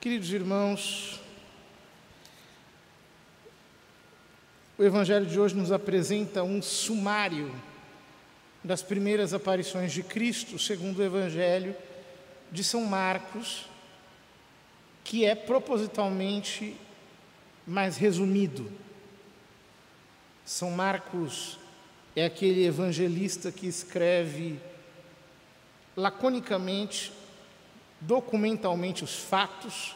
Queridos irmãos, o Evangelho de hoje nos apresenta um sumário das primeiras aparições de Cristo, segundo o Evangelho de São Marcos, que é propositalmente mais resumido. São Marcos é aquele evangelista que escreve laconicamente, documentalmente os fatos,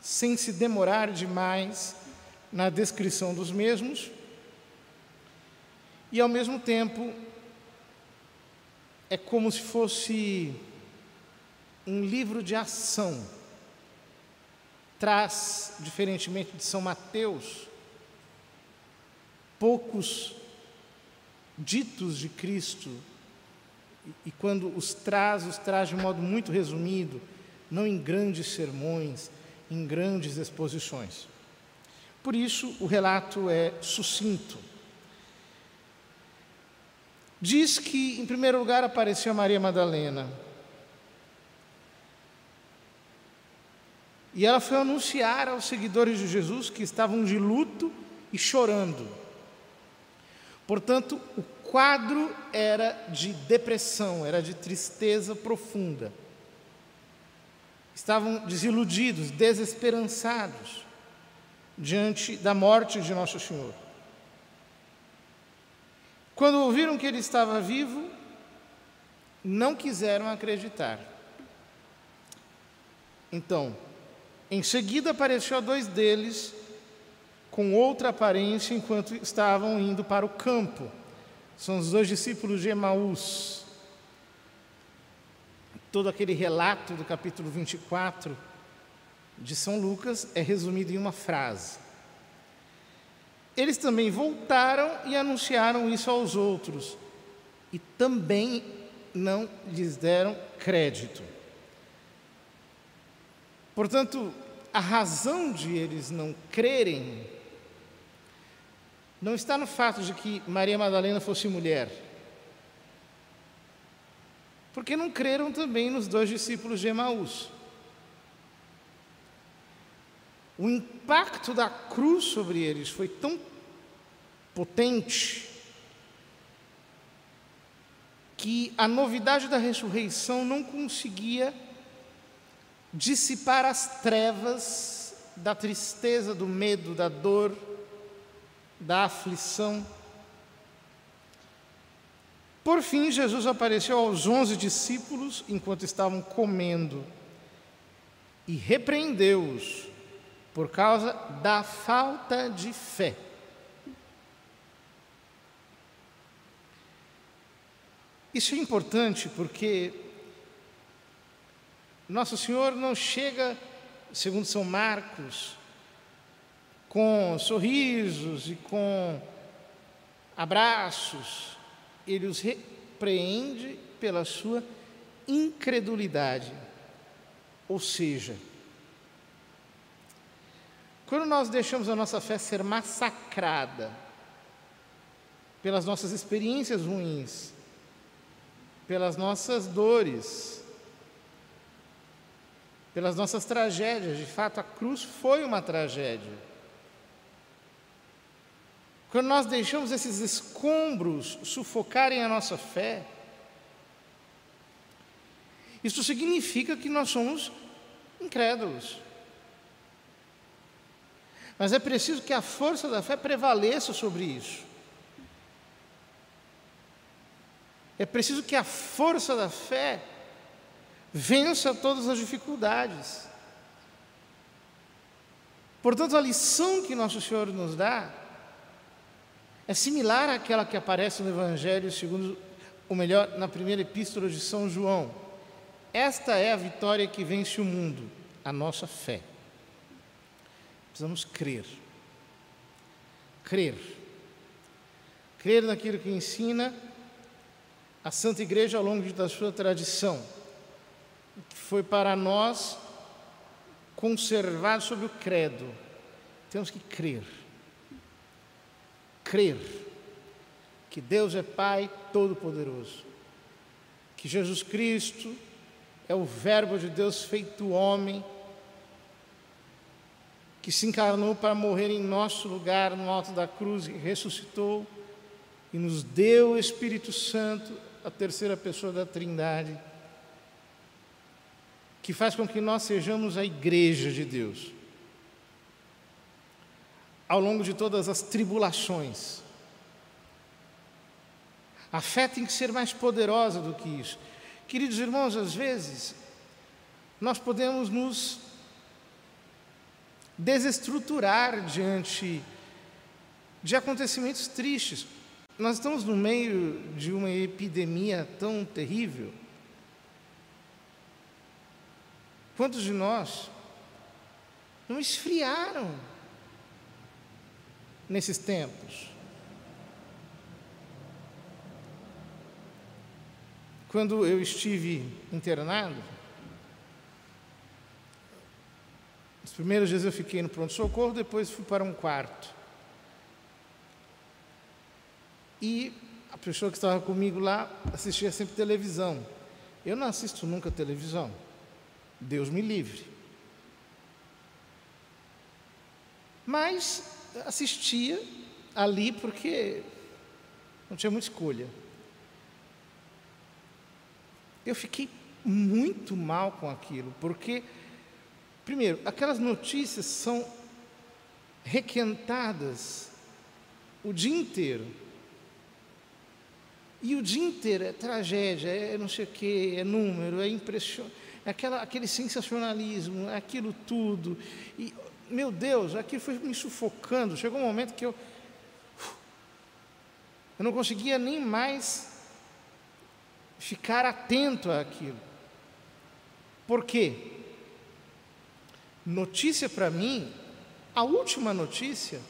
sem se demorar demais na descrição dos mesmos, e ao mesmo tempo é como se fosse um livro de ação. Traz, diferentemente de São Mateus, poucos ditos de Cristo, e, quando os traz, os traz de um modo muito resumido, não em grandes sermões, em grandes exposições. Por isso, o relato é sucinto. Diz que, em primeiro lugar, apareceu Maria Madalena. E ela foi anunciar aos seguidores de Jesus que estavam de luto e chorando. Portanto, o quadro era de depressão, era de tristeza profunda. Estavam desiludidos, desesperançados diante da morte de Nosso Senhor. Quando ouviram que ele estava vivo, não quiseram acreditar. Então, em seguida apareceu a dois deles com outra aparência enquanto estavam indo para o campo. São os dois discípulos de Emaús. Todo aquele relato do capítulo 24 de São Lucas é resumido em uma frase. Eles também voltaram e anunciaram isso aos outros, e também não lhes deram crédito. Portanto, a razão de eles não crerem não está no fato de que Maria Madalena fosse mulher, porque não creram também nos dois discípulos de Emaús. O impacto da cruz sobre eles foi tão potente que a novidade da ressurreição não conseguia dissipar as trevas da tristeza, do medo, da dor, da aflição. Por fim, Jesus apareceu aos onze discípulos enquanto estavam comendo e repreendeu-os por causa da falta de fé. Isso é importante porque Nosso Senhor não chega, segundo São Marcos, com sorrisos e com abraços, ele os repreende pela sua incredulidade. Ou seja, quando nós deixamos a nossa fé ser massacrada pelas nossas experiências ruins, pelas nossas dores, pelas nossas tragédias, de fato a cruz foi uma tragédia. Quando nós deixamos esses escombros sufocarem a nossa fé, isso significa que nós somos incrédulos. Mas é preciso que a força da fé prevaleça sobre isso. É preciso que a força da fé vença todas as dificuldades. Portanto, a lição que Nosso Senhor nos dá é similar àquela que aparece no Evangelho, segundo, ou melhor, na primeira epístola de São João. Esta é a vitória que vence o mundo, a nossa fé. Precisamos crer. Crer. Crer naquilo que ensina a Santa Igreja ao longo da sua tradição, que foi para nós conservado sob o credo. Temos que crer crer que Deus é Pai Todo-Poderoso, que Jesus Cristo é o Verbo de Deus feito homem que se encarnou para morrer em nosso lugar no alto da cruz e ressuscitou e nos deu o Espírito Santo, a terceira pessoa da Trindade, que faz com que nós sejamos a igreja de Deus. Ao longo de todas as tribulações, a fé tem que ser mais poderosa do que isso. Queridos irmãos, às vezes, nós podemos nos desestruturar diante de acontecimentos tristes. Nós estamos no meio de uma epidemia tão terrível. Quantos de nós não esfriaram nesses tempos? Quando eu estive internado, os primeiros dias eu fiquei no pronto-socorro, depois fui para um quarto. E a pessoa que estava comigo lá assistia sempre televisão. Eu não assisto nunca televisão. Deus me livre. Mas assistia ali porque não tinha muita escolha. Eu fiquei muito mal com aquilo, porque, primeiro, aquelas notícias são requentadas o dia inteiro. E o dia inteiro é tragédia, é não sei o quê, é número, é impressionante, é aquela, aquele sensacionalismo, é aquilo tudo. E, meu Deus, aquilo foi me sufocando. Chegou um momento que eu. Eu não conseguia nem mais ficar atento àquilo. Por quê? Notícia para mim, a última notícia,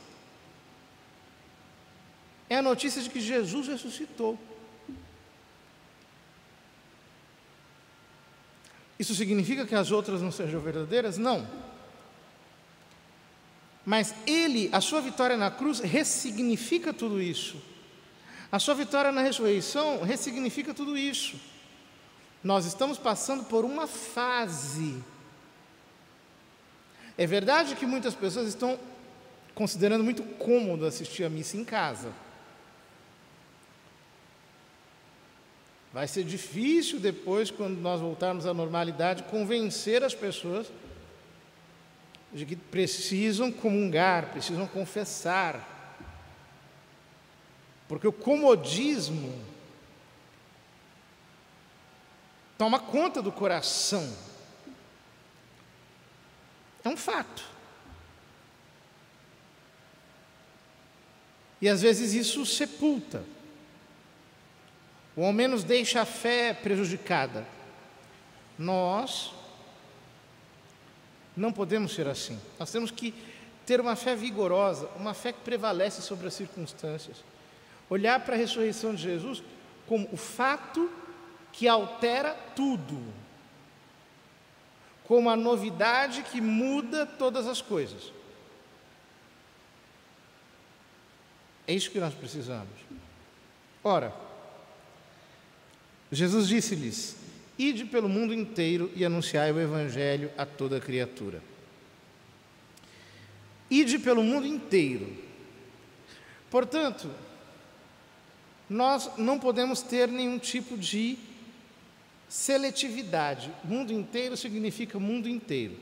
é a notícia de que Jesus ressuscitou. Isso significa que as outras não sejam verdadeiras? Não. Mas ele, a sua vitória na cruz, ressignifica tudo isso. A sua vitória na ressurreição ressignifica tudo isso. Nós estamos passando por uma fase. É verdade que muitas pessoas estão considerando muito cômodo assistir a missa em casa. Vai ser difícil depois, quando nós voltarmos à normalidade, convencer as pessoas de que precisam comungar, precisam confessar. Porque o comodismo toma conta do coração. É um fato. E às vezes isso sepulta, ou ao menos deixa a fé prejudicada. Nós não podemos ser assim. Nós temos que ter uma fé vigorosa, uma fé que prevalece sobre as circunstâncias. Olhar para a ressurreição de Jesus como o fato que altera tudo, como a novidade que muda todas as coisas. É isso que nós precisamos. Ora, Jesus disse-lhes: Ide pelo mundo inteiro e anunciai o Evangelho a toda criatura. Ide pelo mundo inteiro. Portanto, nós não podemos ter nenhum tipo de seletividade. Mundo inteiro significa mundo inteiro.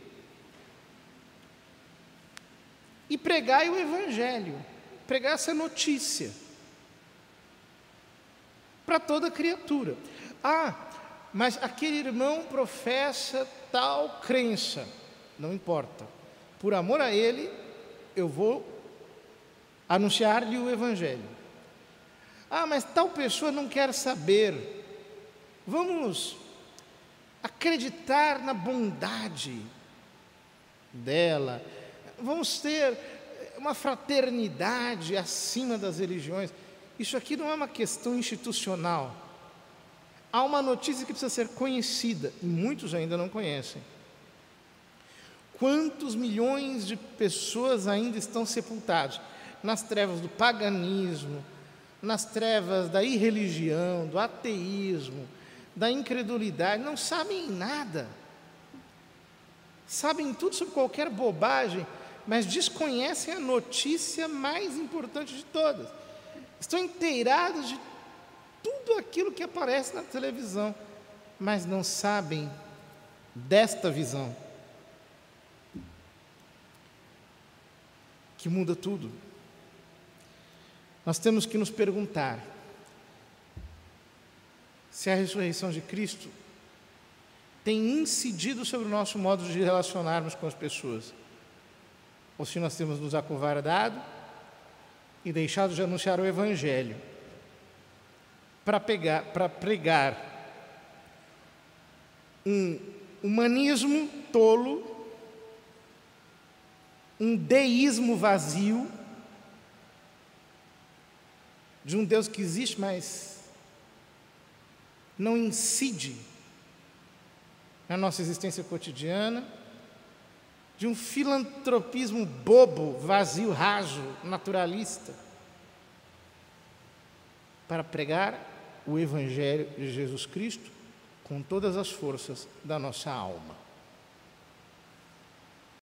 E pregai o Evangelho, pregar essa notícia para toda criatura. Ah, mas aquele irmão professa tal crença, não importa. Por amor a ele, eu vou anunciar-lhe o Evangelho. Ah, mas tal pessoa não quer saber. Vamos acreditar na bondade dela. Vamos ter uma fraternidade acima das religiões. Isso aqui não é uma questão institucional. Há uma notícia que precisa ser conhecida e muitos ainda não conhecem. Quantos milhões de pessoas ainda estão sepultados nas trevas do paganismo, nas trevas da irreligião, do ateísmo, da incredulidade, não sabem nada. Sabem tudo sobre qualquer bobagem, mas desconhecem a notícia mais importante de todas. Estão inteirados de tudo aquilo que aparece na televisão, mas não sabem desta visão que muda tudo. Nós temos que nos perguntar se a ressurreição de Cristo tem incidido sobre o nosso modo de relacionarmos com as pessoas, ou se nós temos nos acovardado e deixado de anunciar o Evangelho para pregar um humanismo tolo, um deísmo vazio de um Deus que existe, mas não incide na nossa existência cotidiana, de um filantropismo bobo, vazio, raso, naturalista, para pregar o Evangelho de Jesus Cristo com todas as forças da nossa alma.